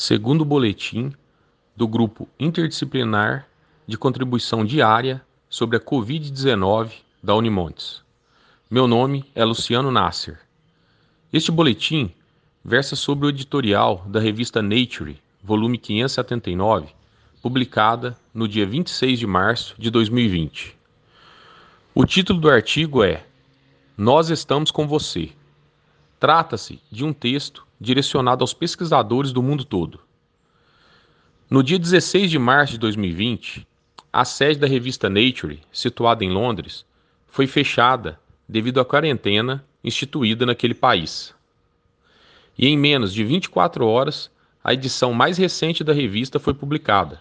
segundo boletim do Grupo Interdisciplinar de Contribuição Diária sobre a Covid-19 da Unimontes. Meu nome é Luciano Nasser. Este boletim versa sobre o editorial da revista Nature, volume 579, publicada no dia 26 de março de 2020. O título do artigo é Nós estamos com você. Trata-se de um texto direcionado aos pesquisadores do mundo todo. No dia 16 de março de 2020, a sede da revista Nature, situada em Londres, foi fechada devido à quarentena instituída naquele país. E em menos de 24 horas, a edição mais recente da revista foi publicada,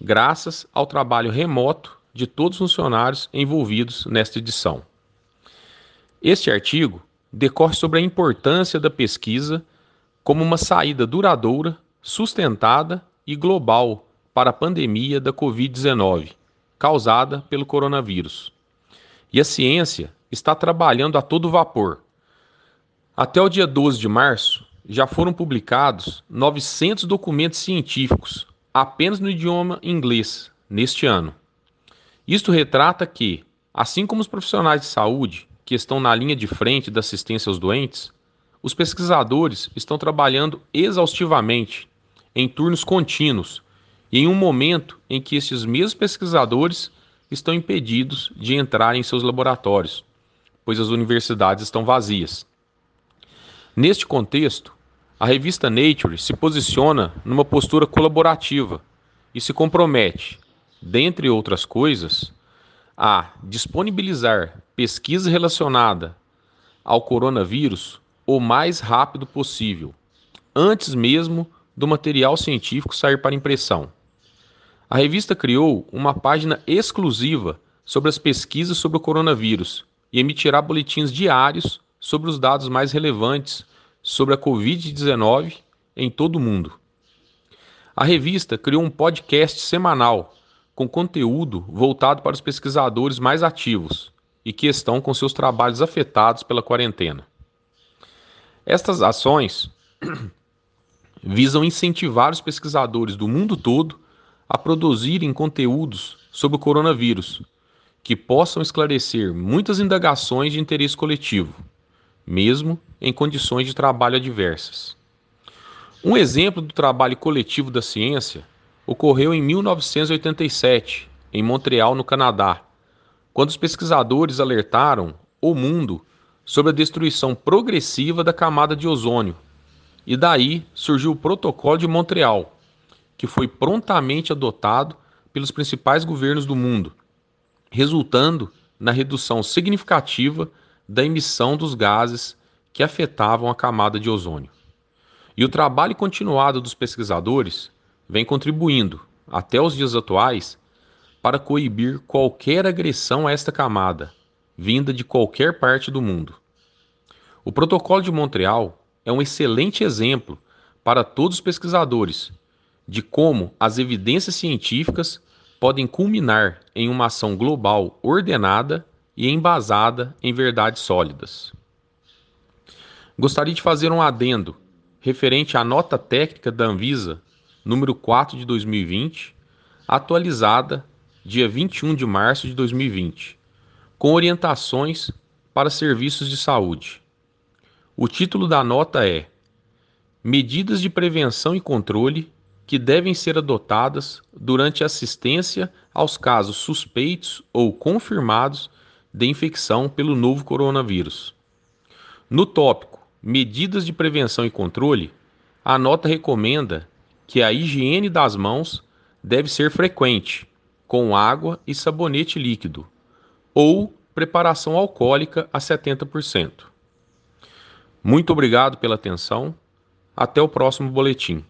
graças ao trabalho remoto de todos os funcionários envolvidos nesta edição. Este artigo decorre sobre a importância da pesquisa como uma saída duradoura, sustentada e global para a pandemia da Covid-19, causada pelo coronavírus. E a ciência está trabalhando a todo vapor. Até o dia 12 de março, já foram publicados 900 documentos científicos, apenas no idioma inglês, neste ano. Isto retrata que, assim como os profissionais de saúde, que estão na linha de frente da assistência aos doentes, os pesquisadores estão trabalhando exaustivamente, em turnos contínuos, e em um momento em que esses mesmos pesquisadores estão impedidos de entrar em seus laboratórios, pois as universidades estão vazias. Neste contexto, a revista Nature se posiciona numa postura colaborativa e se compromete, dentre outras coisas, a disponibilizar pesquisa relacionada ao coronavírus o mais rápido possível, antes mesmo do material científico sair para impressão. A revista criou uma página exclusiva sobre as pesquisas sobre o coronavírus e emitirá boletins diários sobre os dados mais relevantes sobre a Covid-19 em todo o mundo. A revista criou um podcast semanal com conteúdo voltado para os pesquisadores mais ativos e que estão com seus trabalhos afetados pela quarentena. Estas ações visam incentivar os pesquisadores do mundo todo a produzirem conteúdos sobre o coronavírus, que possam esclarecer muitas indagações de interesse coletivo, mesmo em condições de trabalho adversas. Um exemplo do trabalho coletivo da ciência ocorreu em 1987, em Montreal, no Canadá, quando os pesquisadores alertaram o mundo sobre a destruição progressiva da camada de ozônio. E daí surgiu o Protocolo de Montreal, que foi prontamente adotado pelos principais governos do mundo, resultando na redução significativa da emissão dos gases que afetavam a camada de ozônio. E o trabalho continuado dos pesquisadores vem contribuindo, até os dias atuais, para coibir qualquer agressão a esta camada, vinda de qualquer parte do mundo. O Protocolo de Montreal é um excelente exemplo para todos os pesquisadores de como as evidências científicas podem culminar em uma ação global ordenada e embasada em verdades sólidas. Gostaria de fazer um adendo referente à nota técnica da Anvisa, número 4 de 2020, atualizada dia 21 de março de 2020, com orientações para serviços de saúde. O título da nota é Medidas de prevenção e controle que devem ser adotadas durante assistência aos casos suspeitos ou confirmados de infecção pelo novo coronavírus. No tópico Medidas de prevenção e controle, a nota recomenda que a higiene das mãos deve ser frequente com água e sabonete líquido, ou preparação alcoólica a 70%. Muito obrigado pela atenção. Até o próximo boletim.